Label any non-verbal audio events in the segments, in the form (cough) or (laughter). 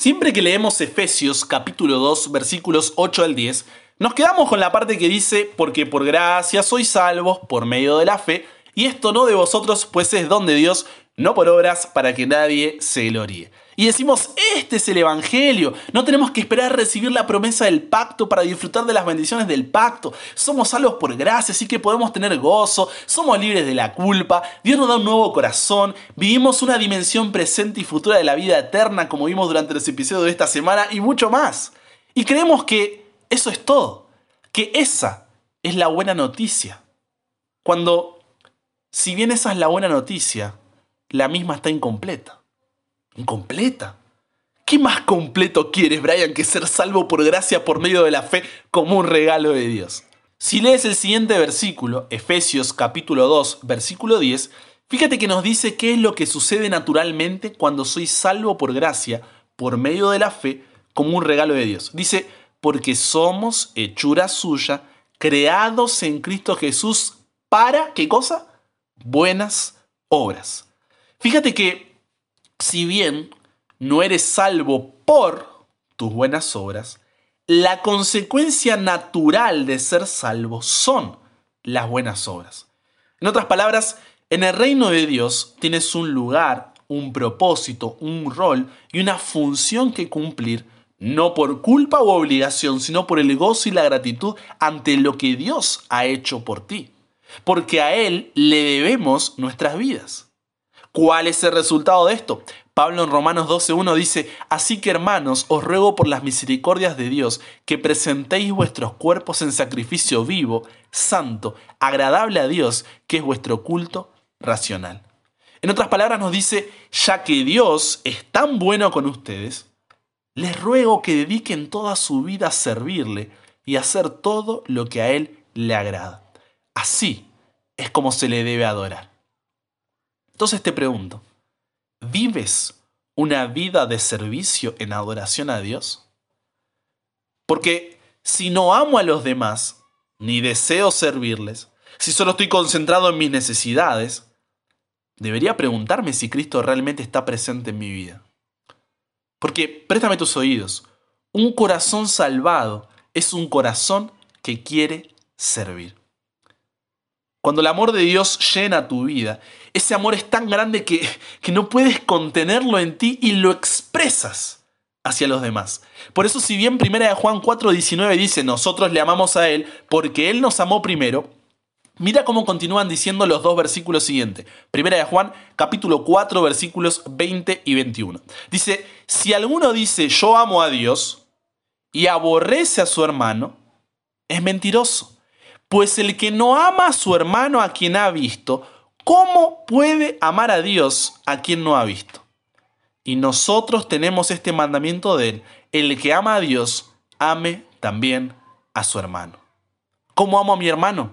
Siempre que leemos Efesios capítulo 2 versículos 8 al 10, nos quedamos con la parte que dice, porque por gracia sois salvos por medio de la fe, y esto no de vosotros, pues es don de Dios, no por obras, para que nadie se gloríe. Y decimos, este es el Evangelio. No tenemos que esperar a recibir la promesa del pacto para disfrutar de las bendiciones del pacto. Somos salvos por gracia, así que podemos tener gozo, somos libres de la culpa, Dios nos da un nuevo corazón, vivimos una dimensión presente y futura de la vida eterna como vimos durante los episodios de esta semana y mucho más. Y creemos que eso es todo, que esa es la buena noticia. Cuando, si bien esa es la buena noticia, la misma está incompleta incompleta. ¿Qué más completo quieres, Brian, que ser salvo por gracia por medio de la fe como un regalo de Dios? Si lees el siguiente versículo, Efesios capítulo 2, versículo 10, fíjate que nos dice qué es lo que sucede naturalmente cuando soy salvo por gracia, por medio de la fe, como un regalo de Dios. Dice, porque somos hechura suya, creados en Cristo Jesús para, ¿qué cosa? Buenas obras. Fíjate que si bien no eres salvo por tus buenas obras, la consecuencia natural de ser salvo son las buenas obras. En otras palabras, en el reino de Dios tienes un lugar, un propósito, un rol y una función que cumplir, no por culpa o obligación, sino por el gozo y la gratitud ante lo que Dios ha hecho por ti. Porque a Él le debemos nuestras vidas. ¿Cuál es el resultado de esto? Pablo en Romanos 12.1 dice, Así que hermanos, os ruego por las misericordias de Dios que presentéis vuestros cuerpos en sacrificio vivo, santo, agradable a Dios, que es vuestro culto racional. En otras palabras nos dice, ya que Dios es tan bueno con ustedes, les ruego que dediquen toda su vida a servirle y hacer todo lo que a Él le agrada. Así es como se le debe adorar. Entonces te pregunto, ¿vives una vida de servicio en adoración a Dios? Porque si no amo a los demás, ni deseo servirles, si solo estoy concentrado en mis necesidades, debería preguntarme si Cristo realmente está presente en mi vida. Porque, préstame tus oídos, un corazón salvado es un corazón que quiere servir. Cuando el amor de Dios llena tu vida, ese amor es tan grande que, que no puedes contenerlo en ti y lo expresas hacia los demás. Por eso si bien 1 Juan 4:19 dice, nosotros le amamos a Él porque Él nos amó primero, mira cómo continúan diciendo los dos versículos siguientes. 1 Juan capítulo 4 versículos 20 y 21. Dice, si alguno dice yo amo a Dios y aborrece a su hermano, es mentiroso. Pues el que no ama a su hermano a quien ha visto, ¿cómo puede amar a Dios a quien no ha visto? Y nosotros tenemos este mandamiento de él, el que ama a Dios, ame también a su hermano. ¿Cómo amo a mi hermano?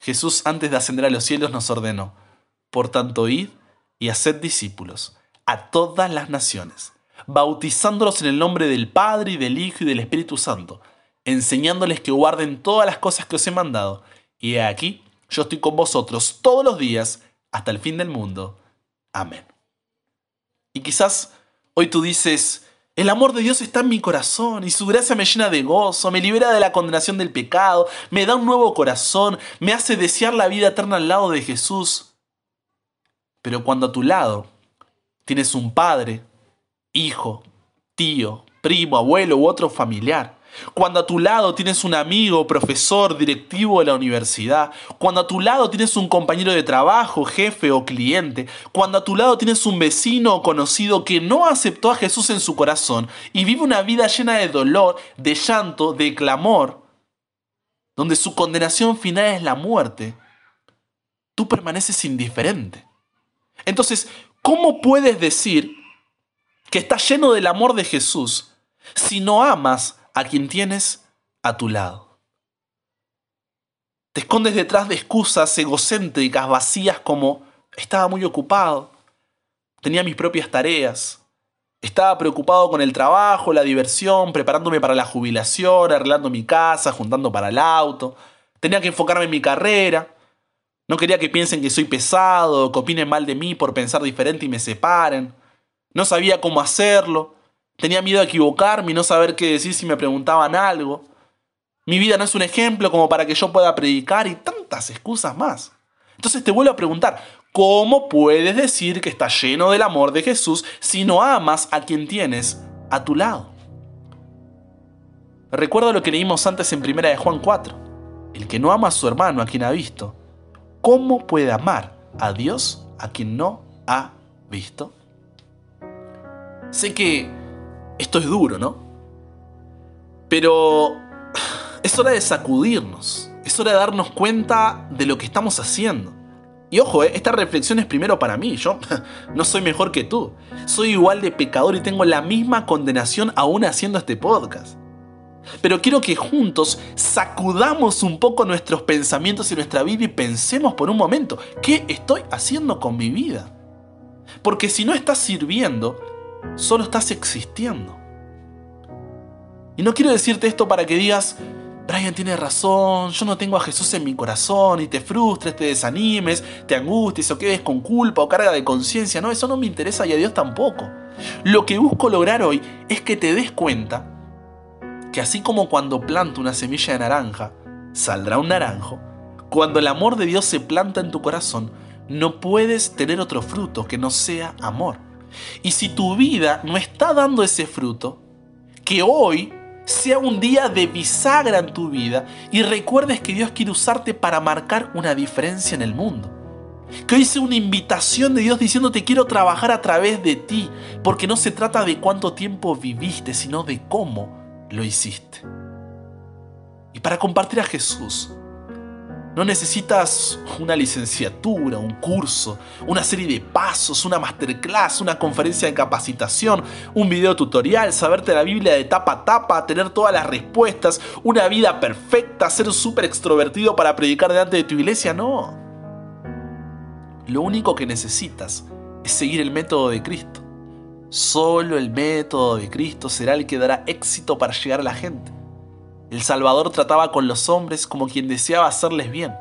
Jesús antes de ascender a los cielos nos ordenó, por tanto id y haced discípulos a todas las naciones, bautizándolos en el nombre del Padre y del Hijo y del Espíritu Santo enseñándoles que guarden todas las cosas que os he mandado. Y he aquí, yo estoy con vosotros todos los días hasta el fin del mundo. Amén. Y quizás hoy tú dices, el amor de Dios está en mi corazón y su gracia me llena de gozo, me libera de la condenación del pecado, me da un nuevo corazón, me hace desear la vida eterna al lado de Jesús. Pero cuando a tu lado tienes un padre, hijo, tío, primo, abuelo u otro familiar cuando a tu lado tienes un amigo, profesor, directivo de la universidad, cuando a tu lado tienes un compañero de trabajo, jefe o cliente, cuando a tu lado tienes un vecino o conocido que no aceptó a Jesús en su corazón y vive una vida llena de dolor, de llanto, de clamor, donde su condenación final es la muerte, tú permaneces indiferente. Entonces, ¿cómo puedes decir que estás lleno del amor de Jesús si no amas a quien tienes a tu lado. Te escondes detrás de excusas egocéntricas, vacías como estaba muy ocupado, tenía mis propias tareas, estaba preocupado con el trabajo, la diversión, preparándome para la jubilación, arreglando mi casa, juntando para el auto, tenía que enfocarme en mi carrera, no quería que piensen que soy pesado, que opinen mal de mí por pensar diferente y me separen, no sabía cómo hacerlo, Tenía miedo a equivocarme y no saber qué decir si me preguntaban algo. Mi vida no es un ejemplo como para que yo pueda predicar y tantas excusas más. Entonces te vuelvo a preguntar, ¿cómo puedes decir que estás lleno del amor de Jesús si no amas a quien tienes a tu lado? Recuerdo lo que leímos antes en primera de Juan 4. El que no ama a su hermano a quien ha visto, ¿cómo puede amar a Dios a quien no ha visto? Sé que esto es duro, ¿no? Pero es hora de sacudirnos, es hora de darnos cuenta de lo que estamos haciendo. Y ojo, eh, esta reflexión es primero para mí, yo (laughs) no soy mejor que tú, soy igual de pecador y tengo la misma condenación aún haciendo este podcast. Pero quiero que juntos sacudamos un poco nuestros pensamientos y nuestra vida y pensemos por un momento, ¿qué estoy haciendo con mi vida? Porque si no estás sirviendo, solo estás existiendo. Y no quiero decirte esto para que digas, Brian tiene razón, yo no tengo a Jesús en mi corazón y te frustres, te desanimes, te angusties o quedes con culpa o carga de conciencia. No, eso no me interesa y a Dios tampoco. Lo que busco lograr hoy es que te des cuenta que así como cuando planto una semilla de naranja, saldrá un naranjo, cuando el amor de Dios se planta en tu corazón, no puedes tener otro fruto que no sea amor. Y si tu vida no está dando ese fruto, que hoy sea un día de bisagra en tu vida y recuerdes que Dios quiere usarte para marcar una diferencia en el mundo. Que hoy sea una invitación de Dios diciéndote quiero trabajar a través de ti, porque no se trata de cuánto tiempo viviste, sino de cómo lo hiciste. Y para compartir a Jesús, no necesitas una licenciatura, un curso, una serie de pasos, una masterclass, una conferencia de capacitación, un video tutorial, saberte la Biblia de tapa a tapa, tener todas las respuestas, una vida perfecta, ser súper extrovertido para predicar delante de tu iglesia. No. Lo único que necesitas es seguir el método de Cristo. Solo el método de Cristo será el que dará éxito para llegar a la gente. El Salvador trataba con los hombres como quien deseaba hacerles bien.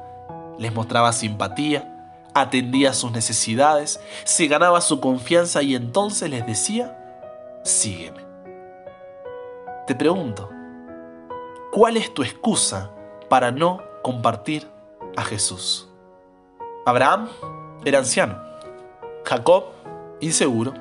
Les mostraba simpatía, atendía sus necesidades, se ganaba su confianza y entonces les decía, sígueme. Te pregunto, ¿cuál es tu excusa para no compartir a Jesús? Abraham era anciano, Jacob inseguro,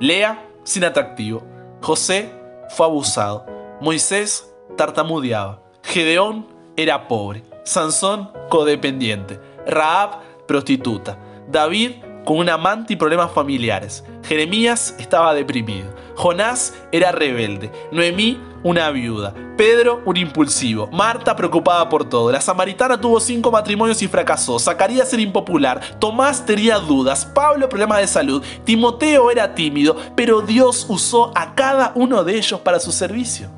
Lea, sin atractivo. José fue abusado. Moisés tartamudeaba. Gedeón era pobre. Sansón codependiente. Raab prostituta. David con un amante y problemas familiares. Jeremías estaba deprimido. Jonás era rebelde. Noemí una viuda. Pedro, un impulsivo. Marta, preocupada por todo. La samaritana tuvo cinco matrimonios y fracasó. Zacarías era impopular. Tomás tenía dudas. Pablo, problemas de salud. Timoteo era tímido. Pero Dios usó a cada uno de ellos para su servicio.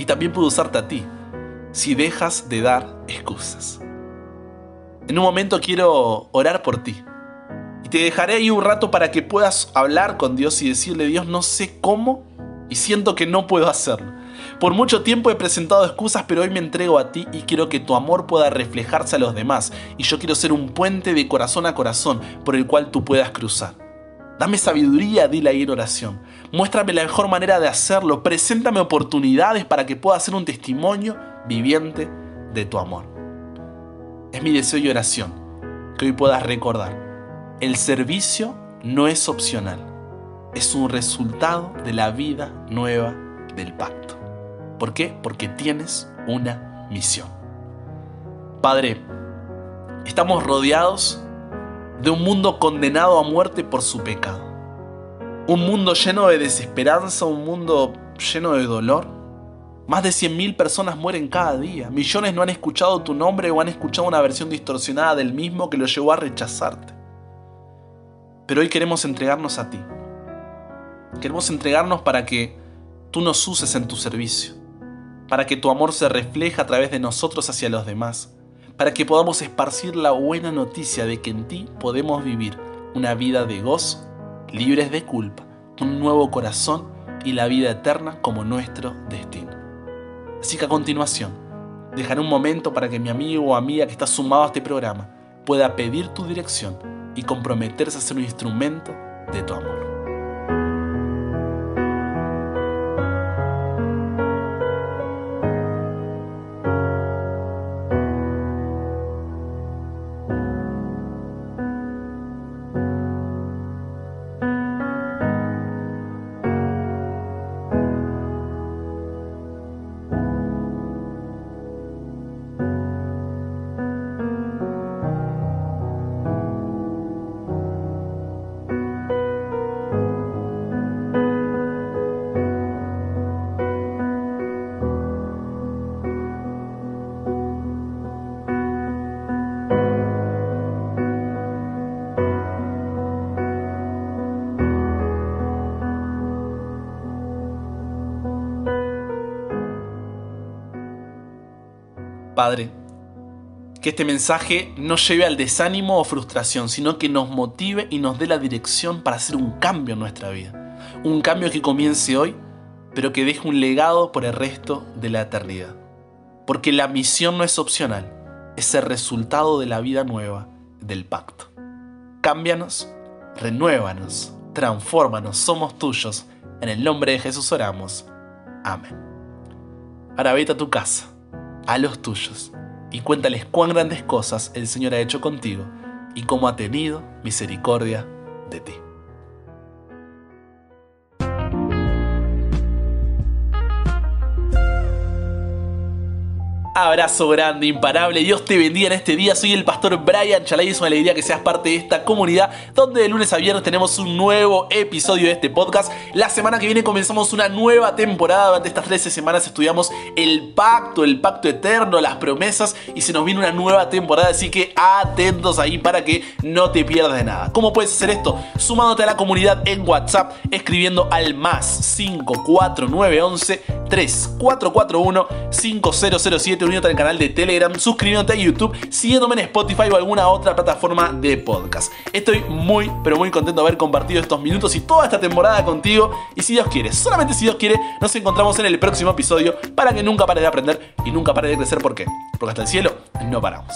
Y también pudo usarte a ti, si dejas de dar excusas. En un momento quiero orar por ti. Y te dejaré ahí un rato para que puedas hablar con Dios y decirle, Dios, no sé cómo y siento que no puedo hacerlo. Por mucho tiempo he presentado excusas, pero hoy me entrego a ti y quiero que tu amor pueda reflejarse a los demás. Y yo quiero ser un puente de corazón a corazón por el cual tú puedas cruzar. Dame sabiduría, dile ahí en oración. Muéstrame la mejor manera de hacerlo. Preséntame oportunidades para que pueda ser un testimonio viviente de tu amor. Es mi deseo y oración que hoy puedas recordar. El servicio no es opcional es un resultado de la vida nueva del pacto. ¿Por qué? Porque tienes una misión. Padre, estamos rodeados de un mundo condenado a muerte por su pecado. Un mundo lleno de desesperanza, un mundo lleno de dolor. Más de 100.000 personas mueren cada día. Millones no han escuchado tu nombre o han escuchado una versión distorsionada del mismo que lo llevó a rechazarte. Pero hoy queremos entregarnos a ti Queremos entregarnos para que tú nos uses en tu servicio, para que tu amor se refleje a través de nosotros hacia los demás, para que podamos esparcir la buena noticia de que en ti podemos vivir una vida de gozo, libres de culpa, un nuevo corazón y la vida eterna como nuestro destino. Así que a continuación, dejaré un momento para que mi amigo o amiga que está sumado a este programa pueda pedir tu dirección y comprometerse a ser un instrumento de tu amor. Padre, que este mensaje no lleve al desánimo o frustración, sino que nos motive y nos dé la dirección para hacer un cambio en nuestra vida. Un cambio que comience hoy, pero que deje un legado por el resto de la eternidad. Porque la misión no es opcional, es el resultado de la vida nueva del pacto. Cámbianos, renuévanos, transfórmanos, somos tuyos. En el nombre de Jesús oramos. Amén. Ahora vete a tu casa, a los tuyos, y cuéntales cuán grandes cosas el Señor ha hecho contigo y cómo ha tenido misericordia de ti. Abrazo grande, imparable. Dios te bendiga en este día. Soy el pastor Brian Chalay. Es una alegría que seas parte de esta comunidad donde de lunes a viernes tenemos un nuevo episodio de este podcast. La semana que viene comenzamos una nueva temporada. Durante estas 13 semanas estudiamos el pacto, el pacto eterno, las promesas y se nos viene una nueva temporada. Así que atentos ahí para que no te pierdas de nada. ¿Cómo puedes hacer esto? Sumándote a la comunidad en WhatsApp, escribiendo al más 54911 3441 5007 uniéndote al canal de Telegram, suscribiéndote a YouTube, siguiéndome en Spotify o alguna otra plataforma de podcast. Estoy muy, pero muy contento de haber compartido estos minutos y toda esta temporada contigo. Y si Dios quiere, solamente si Dios quiere, nos encontramos en el próximo episodio para que nunca pares de aprender y nunca pares de crecer. ¿Por qué? Porque hasta el cielo no paramos.